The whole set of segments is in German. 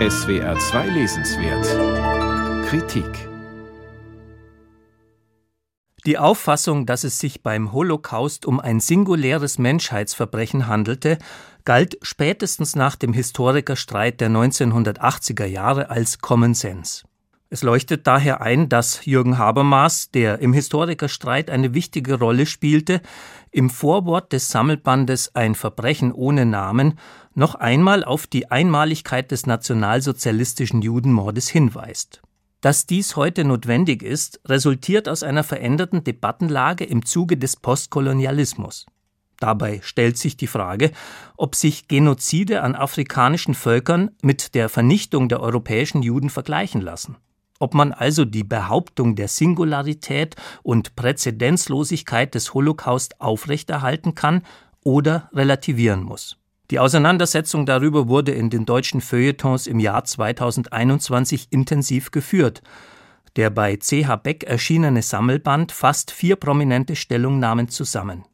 SWR 2 Lesenswert Kritik Die Auffassung, dass es sich beim Holocaust um ein singuläres Menschheitsverbrechen handelte, galt spätestens nach dem Historikerstreit der 1980er Jahre als Common Sense. Es leuchtet daher ein, dass Jürgen Habermas, der im Historikerstreit eine wichtige Rolle spielte, im Vorwort des Sammelbandes Ein Verbrechen ohne Namen noch einmal auf die Einmaligkeit des nationalsozialistischen Judenmordes hinweist. Dass dies heute notwendig ist, resultiert aus einer veränderten Debattenlage im Zuge des Postkolonialismus. Dabei stellt sich die Frage, ob sich Genozide an afrikanischen Völkern mit der Vernichtung der europäischen Juden vergleichen lassen ob man also die Behauptung der Singularität und Präzedenzlosigkeit des Holocaust aufrechterhalten kann oder relativieren muss. Die Auseinandersetzung darüber wurde in den deutschen Feuilletons im Jahr 2021 intensiv geführt. Der bei CH Beck erschienene Sammelband fasst vier prominente Stellungnahmen zusammen.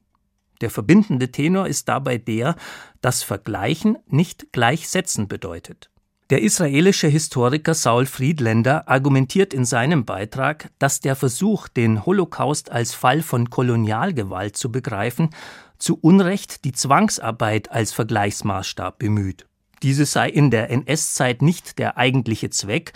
Der verbindende Tenor ist dabei der, dass Vergleichen nicht gleichsetzen bedeutet. Der israelische Historiker Saul Friedländer argumentiert in seinem Beitrag, dass der Versuch, den Holocaust als Fall von Kolonialgewalt zu begreifen, zu Unrecht die Zwangsarbeit als Vergleichsmaßstab bemüht. Diese sei in der NS-Zeit nicht der eigentliche Zweck,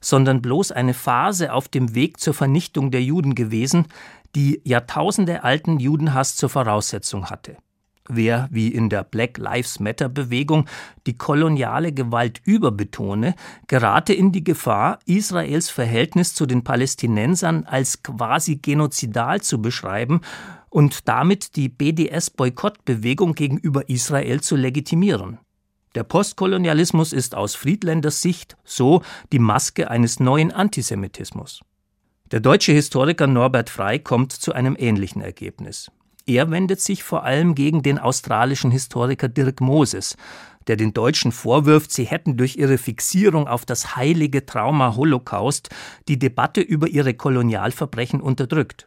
sondern bloß eine Phase auf dem Weg zur Vernichtung der Juden gewesen, die Jahrtausende alten Judenhass zur Voraussetzung hatte. Wer, wie in der Black Lives Matter Bewegung, die koloniale Gewalt überbetone, gerate in die Gefahr, Israels Verhältnis zu den Palästinensern als quasi genozidal zu beschreiben und damit die BDS-Boykottbewegung gegenüber Israel zu legitimieren. Der Postkolonialismus ist aus Friedländers Sicht so die Maske eines neuen Antisemitismus. Der deutsche Historiker Norbert Frey kommt zu einem ähnlichen Ergebnis. Er wendet sich vor allem gegen den australischen Historiker Dirk Moses, der den Deutschen vorwirft, sie hätten durch ihre Fixierung auf das heilige Trauma Holocaust die Debatte über ihre Kolonialverbrechen unterdrückt.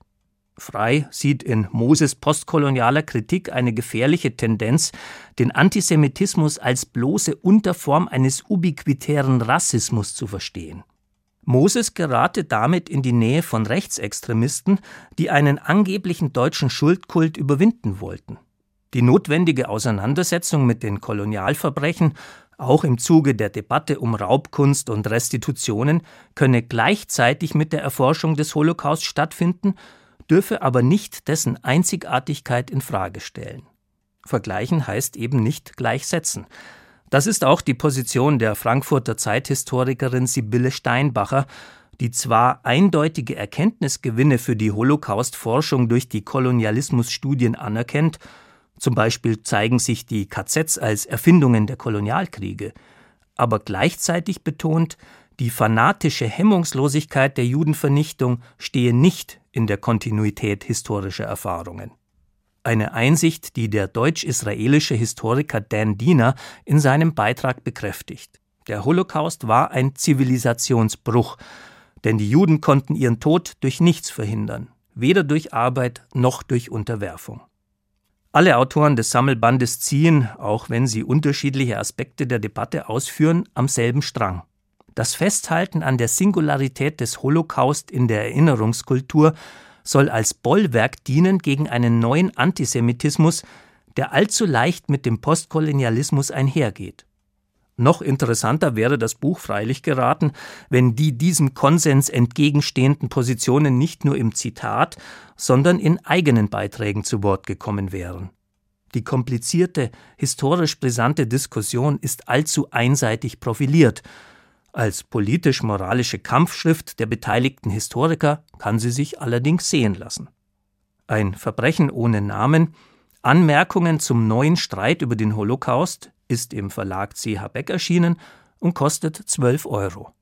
Frei sieht in Moses postkolonialer Kritik eine gefährliche Tendenz, den Antisemitismus als bloße Unterform eines ubiquitären Rassismus zu verstehen. Moses gerate damit in die Nähe von Rechtsextremisten, die einen angeblichen deutschen Schuldkult überwinden wollten. Die notwendige Auseinandersetzung mit den Kolonialverbrechen, auch im Zuge der Debatte um Raubkunst und Restitutionen, könne gleichzeitig mit der Erforschung des Holocaust stattfinden, dürfe aber nicht dessen Einzigartigkeit in Frage stellen. Vergleichen heißt eben nicht gleichsetzen. Das ist auch die Position der Frankfurter Zeithistorikerin Sibylle Steinbacher, die zwar eindeutige Erkenntnisgewinne für die Holocaust-Forschung durch die Kolonialismusstudien anerkennt, zum Beispiel zeigen sich die KZs als Erfindungen der Kolonialkriege, aber gleichzeitig betont, die fanatische Hemmungslosigkeit der Judenvernichtung stehe nicht in der Kontinuität historischer Erfahrungen. Eine Einsicht, die der deutsch-israelische Historiker Dan Diener in seinem Beitrag bekräftigt. Der Holocaust war ein Zivilisationsbruch, denn die Juden konnten ihren Tod durch nichts verhindern, weder durch Arbeit noch durch Unterwerfung. Alle Autoren des Sammelbandes ziehen, auch wenn sie unterschiedliche Aspekte der Debatte ausführen, am selben Strang. Das Festhalten an der Singularität des Holocaust in der Erinnerungskultur soll als Bollwerk dienen gegen einen neuen Antisemitismus, der allzu leicht mit dem Postkolonialismus einhergeht. Noch interessanter wäre das Buch freilich geraten, wenn die diesem Konsens entgegenstehenden Positionen nicht nur im Zitat, sondern in eigenen Beiträgen zu Wort gekommen wären. Die komplizierte, historisch brisante Diskussion ist allzu einseitig profiliert, als politisch-moralische Kampfschrift der beteiligten Historiker kann sie sich allerdings sehen lassen. Ein Verbrechen ohne Namen, Anmerkungen zum neuen Streit über den Holocaust ist im Verlag CH Beck erschienen und kostet 12 Euro.